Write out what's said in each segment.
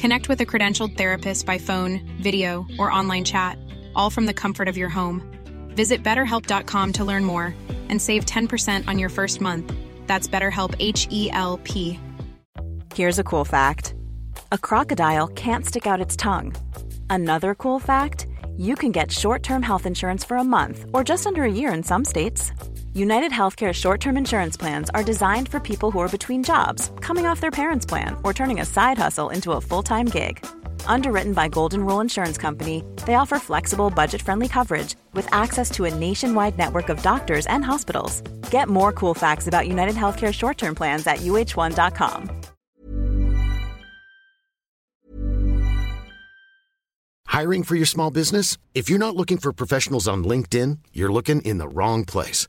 Connect with a credentialed therapist by phone, video, or online chat, all from the comfort of your home. Visit betterhelp.com to learn more and save 10% on your first month. That's BetterHelp H E L P. Here's a cool fact a crocodile can't stick out its tongue. Another cool fact you can get short term health insurance for a month or just under a year in some states. United Healthcare short term insurance plans are designed for people who are between jobs, coming off their parents' plan, or turning a side hustle into a full time gig. Underwritten by Golden Rule Insurance Company, they offer flexible, budget friendly coverage with access to a nationwide network of doctors and hospitals. Get more cool facts about United Healthcare short term plans at uh1.com. Hiring for your small business? If you're not looking for professionals on LinkedIn, you're looking in the wrong place.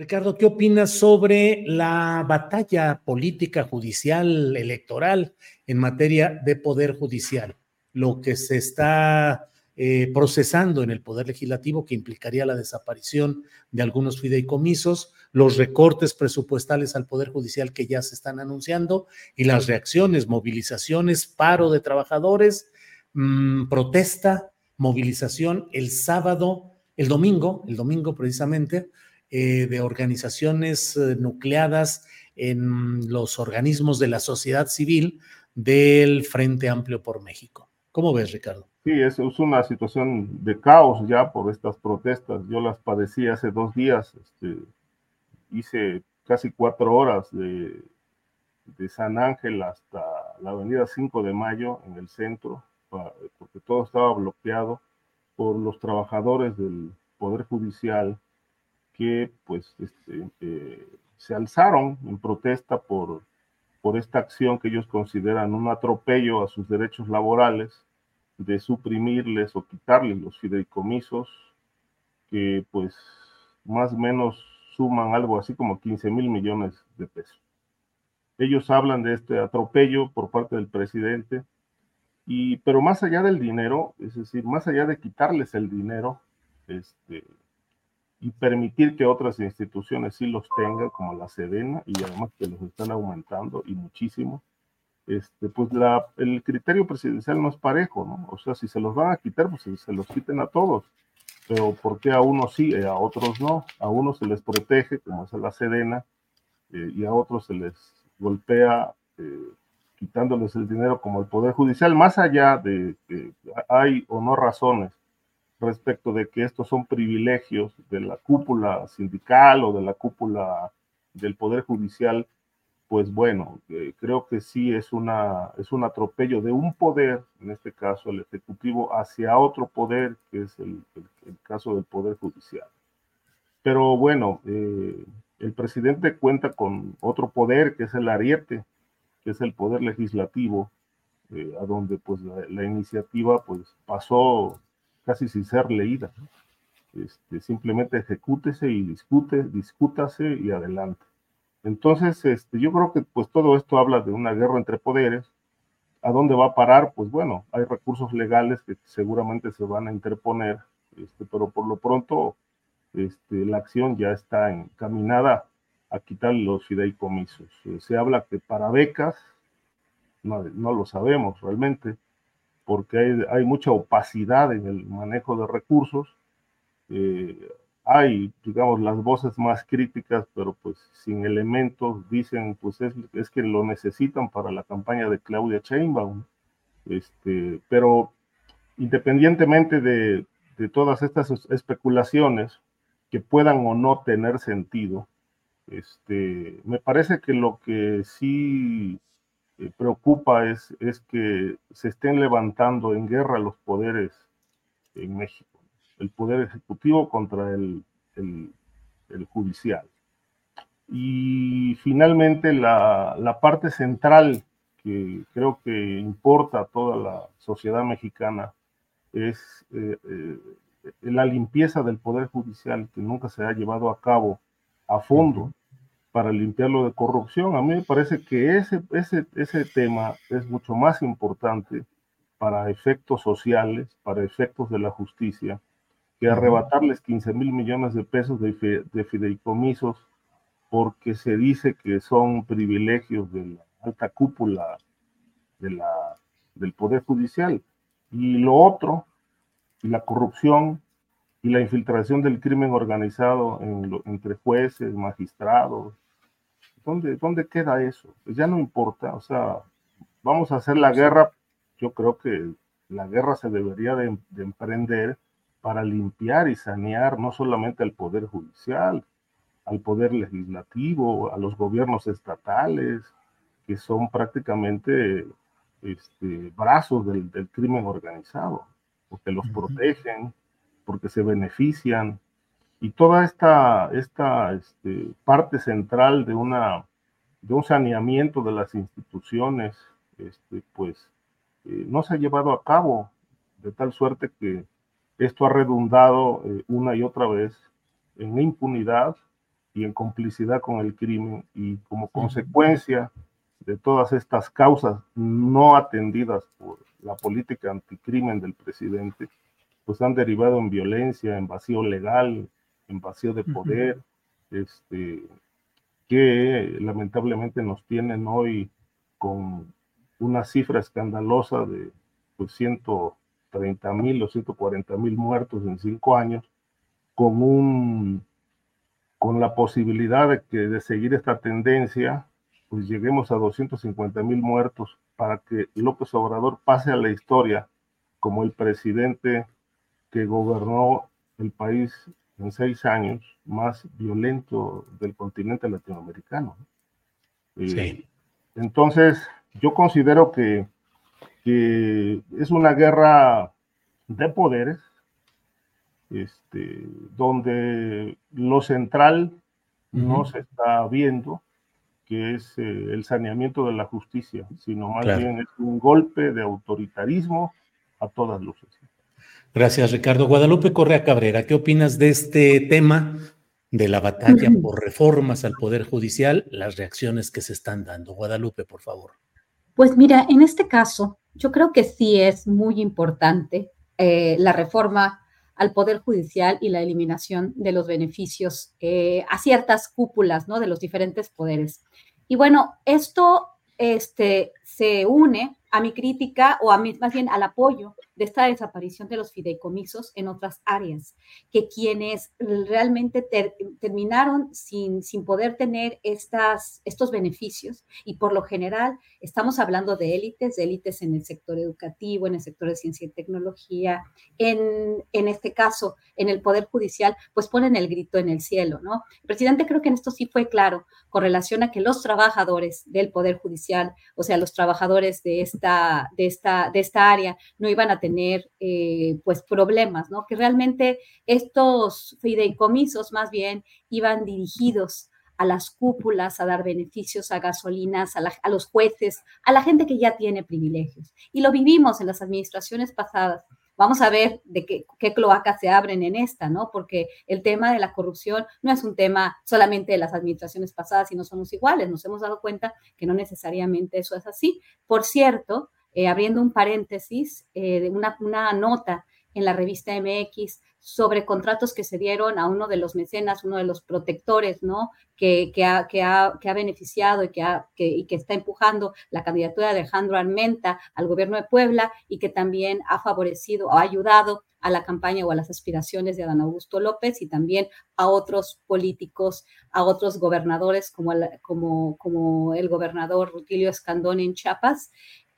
Ricardo, ¿qué opinas sobre la batalla política, judicial, electoral en materia de poder judicial? Lo que se está eh, procesando en el Poder Legislativo, que implicaría la desaparición de algunos fideicomisos, los recortes presupuestales al Poder Judicial que ya se están anunciando y las reacciones, movilizaciones, paro de trabajadores, mmm, protesta, movilización el sábado, el domingo, el domingo precisamente, eh, de organizaciones eh, nucleadas en los organismos de la sociedad civil del Frente Amplio por México. ¿Cómo ves, Ricardo? Sí, es, una situación de caos ya por estas protestas. Yo las padecí hace dos días. Este, hice casi cuatro horas de, de San Ángel hasta la avenida 5 de Mayo en el centro, porque todo estaba bloqueado por los trabajadores del Poder Judicial, que pues este, eh, se alzaron en protesta por, por esta acción que ellos consideran un atropello a sus derechos laborales, de suprimirles o quitarles los fideicomisos, que pues más o menos suman algo así como 15 mil millones de pesos. Ellos hablan de este atropello por parte del presidente, y, pero más allá del dinero, es decir, más allá de quitarles el dinero, este, y permitir que otras instituciones sí los tengan, como la Sedena, y además que los están aumentando y muchísimo, este, pues la, el criterio presidencial no es parejo, ¿no? O sea, si se los van a quitar, pues se, los quiten a todos. Pero ¿por qué a unos sí y a otros no? A unos se les protege, como es la Sedena, eh, y a otros se les golpea eh, quitándoles el dinero como el Poder Judicial, más allá de que hay o no razones respecto de que estos son privilegios de la cúpula sindical o de la cúpula del Poder Judicial, pues bueno, eh, creo que sí es, una, es un atropello de un poder, en este caso el Ejecutivo, hacia otro poder, que es el, el, caso del Poder Judicial. Pero bueno, eh, el presidente cuenta con otro poder, que es el ariete, que es el poder legislativo, eh, a donde pues la, la iniciativa pues pasó casi sin ser leída. Este, simplemente ejecútese y discute, discútase y adelante. Entonces, este, yo creo que pues todo esto habla de una guerra entre poderes. ¿A dónde va a parar? Pues bueno, hay recursos legales que seguramente se van a interponer este, pero por lo pronto la acción ya está encaminada a quitar los fideicomisos. Se habla que para becas, no lo sabemos realmente, porque hay, hay, mucha opacidad en el manejo de recursos. Eh, hay, digamos, las voces más críticas, pero pues sin elementos, dicen, pues es, es que lo necesitan para la campaña de Claudia Sheinbaum. Este, pero independientemente de, de todas estas especulaciones que puedan o no tener sentido, este, me parece que lo que sí eh, preocupa es, es que se estén levantando en guerra los poderes en México el poder ejecutivo contra el, el, judicial. Y finalmente la, la, parte central que creo que importa a toda la sociedad mexicana es eh, eh, la limpieza del poder judicial que nunca se ha llevado a cabo a fondo para limpiarlo de corrupción. A mí me parece que ese, ese, ese tema es mucho más importante para efectos sociales, para efectos de la justicia, que arrebatarles 15 mil millones de pesos de, fideicomisos porque se dice que son privilegios de la alta cúpula de la, del Poder Judicial. Y lo otro, y la corrupción y la infiltración del crimen organizado entre jueces, magistrados, ¿dónde, ¿dónde queda eso? Pues ya no importa, o sea, vamos a hacer la guerra, yo creo que la guerra se debería de emprender para limpiar y sanear no solamente al Poder Judicial, al Poder Legislativo, a los gobiernos estatales, que son prácticamente este, brazos del, crimen organizado, porque los protegen, porque se benefician. Y toda esta, esta este, parte central de, una, de un saneamiento de las instituciones, este, pues eh, no se ha llevado a cabo, de tal suerte que esto ha redundado eh, una y otra vez en impunidad y en complicidad con el crimen y como consecuencia de todas estas causas no atendidas por la política anticrimen del presidente, pues han derivado en violencia, en vacío legal, en vacío de poder, este, que lamentablemente nos tienen hoy con una cifra escandalosa de pues, ciento 30 mil o 140 mil muertos en cinco años, con, un, con la posibilidad de que de seguir esta tendencia, pues lleguemos a 250 mil muertos para que López Obrador pase a la historia como el presidente que gobernó el país en seis años más violento del continente latinoamericano. Eh, entonces, yo considero que que es una guerra de poderes, este, donde lo central no se está viendo, que es eh, el saneamiento de la justicia, sino más bien es un golpe de autoritarismo a todas luces. Gracias, Ricardo. Guadalupe Correa Cabrera, ¿qué opinas de este tema de la batalla por reformas al Poder Judicial, las reacciones que se están dando? Guadalupe, por favor. Pues mira, en este caso, yo creo que sí es muy importante eh, la reforma al Poder Judicial y la eliminación de los beneficios eh, a ciertas cúpulas ¿no? de los diferentes poderes. Y bueno, esto este, se une a mi crítica o a mi, más bien al apoyo de esta desaparición de los fideicomisos en otras áreas, que quienes realmente terminaron sin, sin poder tener estas, estos beneficios y por lo general estamos hablando de élites, de élites en el sector educativo, en el sector de ciencia y tecnología, en, en este caso en el Poder Judicial, pues ponen el grito en el cielo, ¿no? El presidente creo que en esto sí fue claro con relación a que los trabajadores del Poder Judicial, o sea, los trabajadores de esta, de esta, de esta área, no iban a tener tener eh, pues problemas, ¿no? Que realmente estos fideicomisos más bien iban dirigidos a las cúpulas, a dar beneficios a gasolinas, a, los jueces, a la gente que ya tiene privilegios. Y lo vivimos en las administraciones pasadas. Vamos a ver de qué, qué, cloacas se abren en esta, ¿no? Porque el tema de la corrupción no es un tema solamente de las administraciones pasadas y no somos iguales. Nos hemos dado cuenta que no necesariamente eso es así. Por cierto, eh, abriendo un paréntesis, eh, de una, una, nota en la revista MX sobre contratos que se dieron a uno de los mecenas, uno de los protectores, ¿no? Que, que, ha, que, ha, que ha, beneficiado y que, ha, y que está empujando la candidatura de Alejandro Armenta al gobierno de Puebla y que también ha favorecido o ha ayudado a la campaña o a las aspiraciones de Adán Augusto López y también a otros políticos, a otros gobernadores como el, como, como el gobernador Rutilio Escandón en Chiapas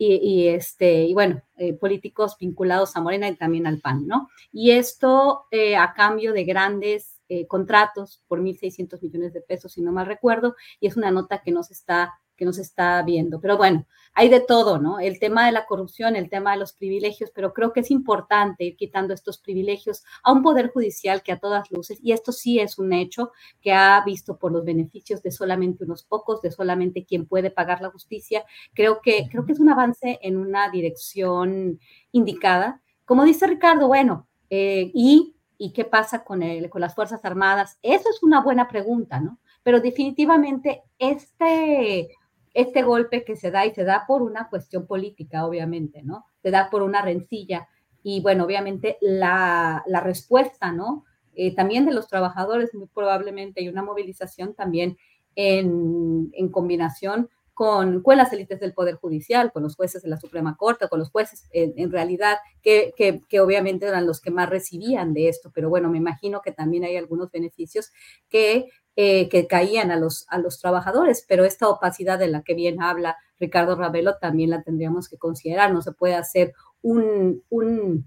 y, este, y bueno, eh, políticos vinculados a Morena y también al PAN, ¿no? Y esto eh, a cambio de grandes eh, contratos por 1.600 millones de pesos, si no mal recuerdo, y es una nota que nos está que nos está viendo. Pero bueno, hay de todo, ¿no? El tema de la corrupción, el tema de los privilegios, pero creo que es importante ir quitando estos privilegios a un poder judicial que a todas luces, y esto sí es un hecho que ha visto por los beneficios de solamente unos pocos, de solamente quien puede pagar la justicia, creo que, creo que es un avance en una dirección indicada. Como dice Ricardo, bueno, eh, y, ¿y qué pasa con, el, con las Fuerzas Armadas? Eso es una buena pregunta, ¿no? Pero definitivamente este este golpe que se da y se da por una cuestión política, obviamente, ¿no? Se da por una rencilla y bueno, obviamente la, la respuesta, ¿no? Eh, también de los trabajadores, muy probablemente, hay una movilización también en, en combinación con, con, las élites del Poder Judicial, con los jueces de la Suprema Corte, con los jueces en, en realidad, que, que, que, obviamente eran los que más recibían de esto, pero bueno, me imagino que también hay algunos beneficios que eh, que caían a los, a los trabajadores, pero esta opacidad de la que bien habla Ricardo Ravelo también la tendríamos que considerar. No se puede hacer un, un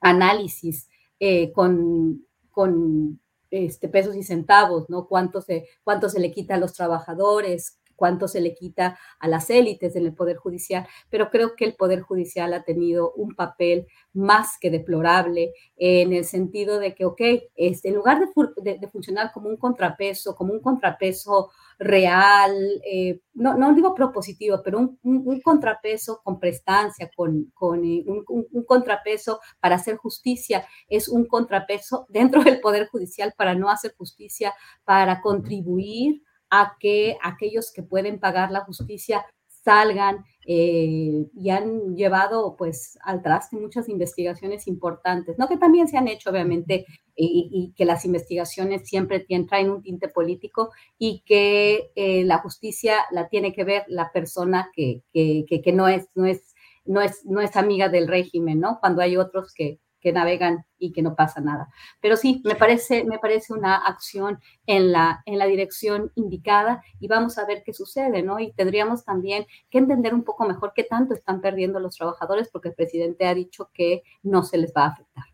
análisis eh, con, con este, pesos y centavos, ¿no? Cuánto se, cuánto se le quita a los trabajadores, cuánto se le quita a las élites en el Poder Judicial, pero creo que el Poder Judicial ha tenido un papel más que deplorable en el sentido de que, ok, este, en lugar de, funcionar como un contrapeso, como un contrapeso real, eh, no, no digo propositivo, pero un, contrapeso con prestancia, con, con eh, un, contrapeso para hacer justicia, es un contrapeso dentro del Poder Judicial para no hacer justicia, para contribuir a que aquellos que pueden pagar la justicia salgan eh, y han llevado pues al traste muchas investigaciones importantes, no que también se han hecho obviamente y, y que las investigaciones siempre tienen, traen un tinte político y que eh, la justicia la tiene que ver la persona que, que, que, que no, es, no, es, no, es, no es amiga del régimen, ¿no? Cuando hay otros que, que navegan y que no pasa nada. Pero sí, me parece, me parece una acción en la, en la dirección indicada y vamos a ver qué sucede, ¿no? Y tendríamos también que entender un poco mejor qué tanto están perdiendo los trabajadores porque el presidente ha dicho que no se les va a afectar.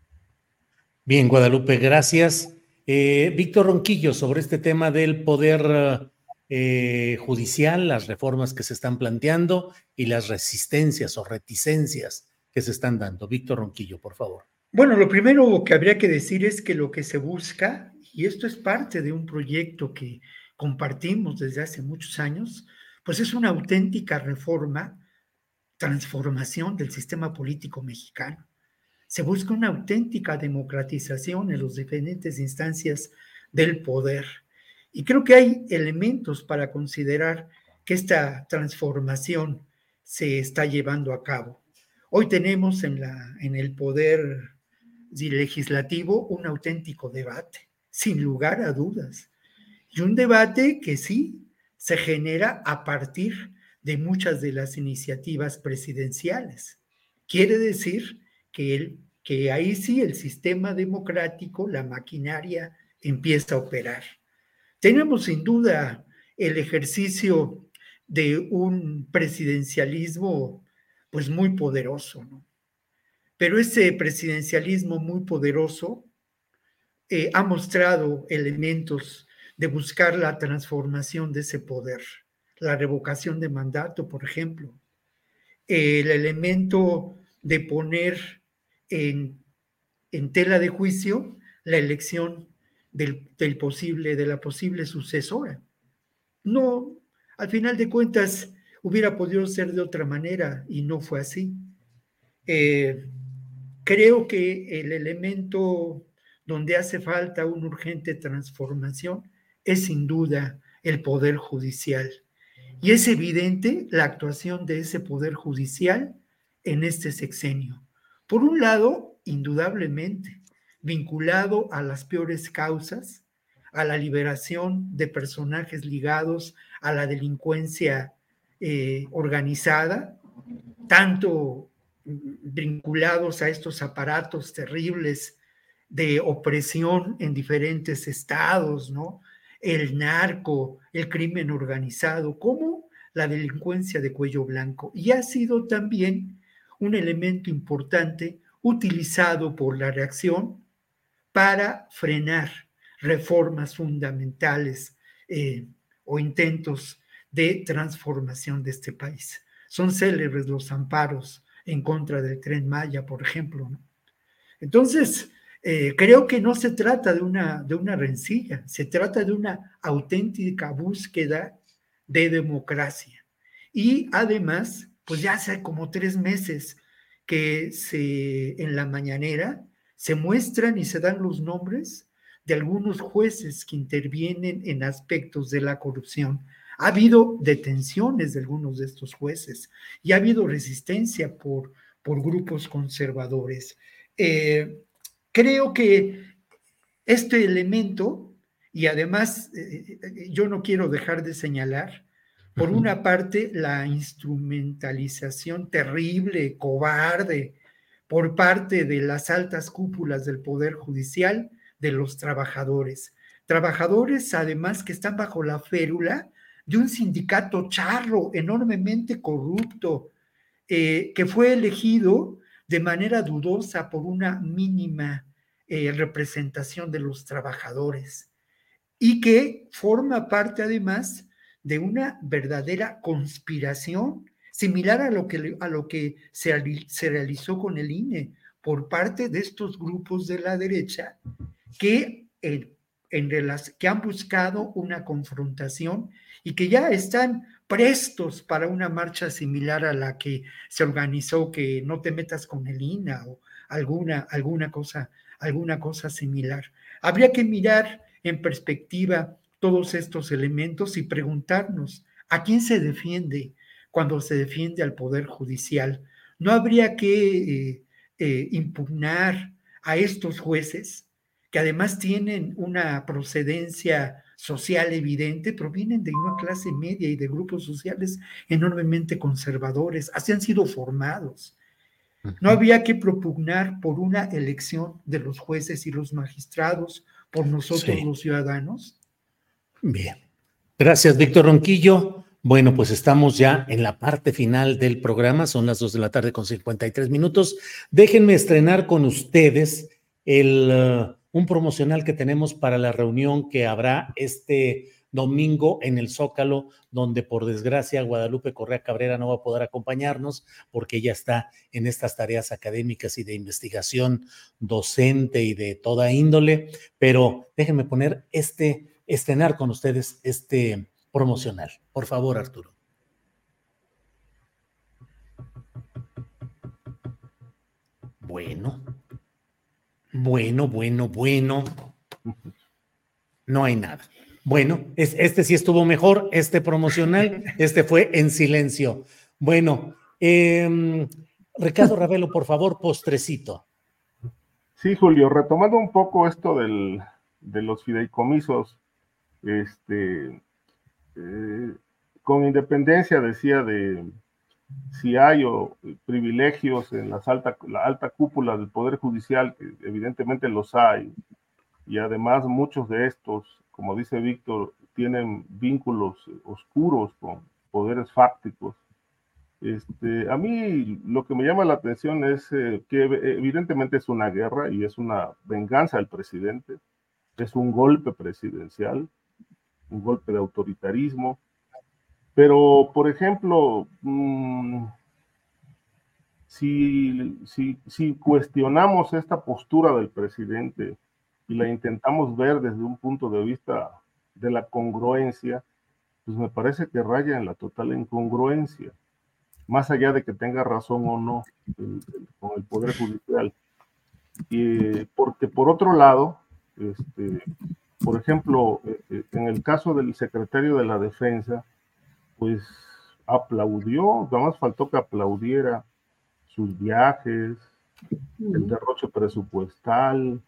Bien, Guadalupe, gracias. Eh, Víctor Ronquillo, sobre este tema del poder eh, judicial, las reformas que se están planteando y las resistencias o reticencias que se están dando. Víctor Ronquillo, por favor. Bueno, lo primero que habría que decir es que lo que se busca, y esto es parte de un proyecto que compartimos desde hace muchos años, pues es una auténtica reforma, transformación del sistema político mexicano. Se busca una auténtica democratización en las diferentes instancias del poder. Y creo que hay elementos para considerar que esta transformación se está llevando a cabo. Hoy tenemos en, la, en el poder legislativo un auténtico debate, sin lugar a dudas. Y un debate que sí se genera a partir de muchas de las iniciativas presidenciales. Quiere decir que, el, que ahí sí el sistema democrático, la maquinaria, empieza a operar. Tenemos sin duda el ejercicio de un presidencialismo pues muy poderoso, ¿no? Pero ese presidencialismo muy poderoso eh, ha mostrado elementos de buscar la transformación de ese poder, la revocación de mandato, por ejemplo, el elemento de poner en, en tela de juicio la elección del, posible, de la posible sucesora. No, al final de cuentas, hubiera podido ser de otra manera y no fue así. Eh, Creo que el elemento donde hace falta una urgente transformación es sin duda el poder judicial. Y es evidente la actuación de ese poder judicial en este sexenio. Por un lado, indudablemente, vinculado a las peores causas, a la liberación de personajes ligados a la delincuencia eh, organizada, tanto vinculados a estos aparatos terribles de opresión en diferentes estados, ¿no? El narco, el crimen organizado, como la delincuencia de cuello blanco. Y ha sido también un elemento importante utilizado por la reacción para frenar reformas fundamentales eh, o intentos de transformación de este país. Son célebres los amparos en contra del tren Maya, por ejemplo. Entonces, eh, creo que no se trata de una, de una rencilla, se trata de una auténtica búsqueda de democracia. Y además, pues ya hace como tres meses que en la mañanera se muestran y se dan los nombres de algunos jueces que intervienen en aspectos de la corrupción. Ha habido detenciones de algunos de estos jueces y ha habido resistencia por, por grupos conservadores. Eh, creo que este elemento, y además eh, yo no quiero dejar de señalar, por una parte, la instrumentalización terrible, cobarde, por parte de las altas cúpulas del Poder Judicial de los trabajadores. Trabajadores, además, que están bajo la férula de un sindicato charro, enormemente corrupto, eh, que fue elegido de manera dudosa por una mínima eh, representación de los trabajadores y que forma parte además de una verdadera conspiración similar a lo que, a lo que se, se realizó con el INE por parte de estos grupos de la derecha que, en, que han buscado una confrontación y que ya están prestos para una marcha similar a la que se organizó, que no te metas con el INA o alguna, alguna, cosa, alguna cosa similar. Habría que mirar en perspectiva todos estos elementos y preguntarnos a quién se defiende cuando se defiende al Poder Judicial. ¿No habría que eh, eh, impugnar a estos jueces que además tienen una procedencia social evidente, provienen de una clase media y de grupos sociales enormemente conservadores, así han sido formados. No había que propugnar por una elección de los jueces y los magistrados, por nosotros los ciudadanos. Bien. Gracias, Víctor Ronquillo. Bueno, pues estamos ya en la parte final del programa, son las dos de la tarde con 53 minutos. Déjenme estrenar con ustedes el... Un promocional que tenemos para la reunión que habrá este domingo en el Zócalo, donde por desgracia Guadalupe Correa Cabrera no va a poder acompañarnos porque ella está en estas tareas académicas y de investigación docente y de toda índole, pero déjenme poner este, estrenar con ustedes este promocional. Por favor, Arturo. Bueno, bueno, bueno, bueno. No hay nada. Bueno, es, este sí estuvo mejor, este promocional, este fue en silencio. Bueno, eh, Ricardo Ravelo, por favor, postrecito. Sí, Julio, retomando un poco esto del, de los fideicomisos, este, eh, con independencia, decía, de, si hay eh, privilegios en las alta, la alta cúpula del Poder Judicial, que evidentemente los hay, y además muchos de estos, como dice Víctor, tienen vínculos oscuros con poderes fácticos. Este, a mí lo que me llama la atención es eh, que evidentemente es una guerra y es una venganza del presidente, es un golpe presidencial, un golpe de autoritarismo, pero, por ejemplo, mm, si, si, cuestionamos esta postura del presidente y la intentamos ver desde un punto de vista de la congruencia, pues me parece que raya en la total incongruencia, más allá de que tenga razón o no con el Poder Judicial. Y, porque por otro lado, este, por ejemplo, eh, eh, en el caso del secretario de la Defensa, pues aplaudió, nada más faltó que aplaudiera sus viajes, el derroche presupuestal,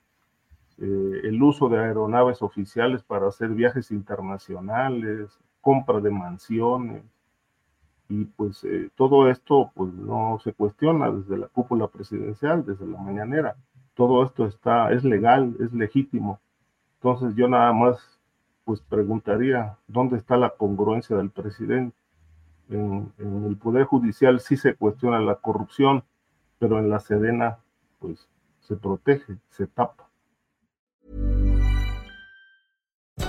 eh, el uso de aeronaves oficiales para hacer viajes internacionales, compra de mansiones, y pues eh, todo esto pues no se cuestiona desde la cúpula presidencial, desde la mañanera. Todo esto está, es legal, es legítimo. Entonces yo nada más pues preguntaría, ¿dónde está la congruencia del presidente? En, el Poder Judicial sí se cuestiona la corrupción, pero en la Sedena pues se protege, se tapa.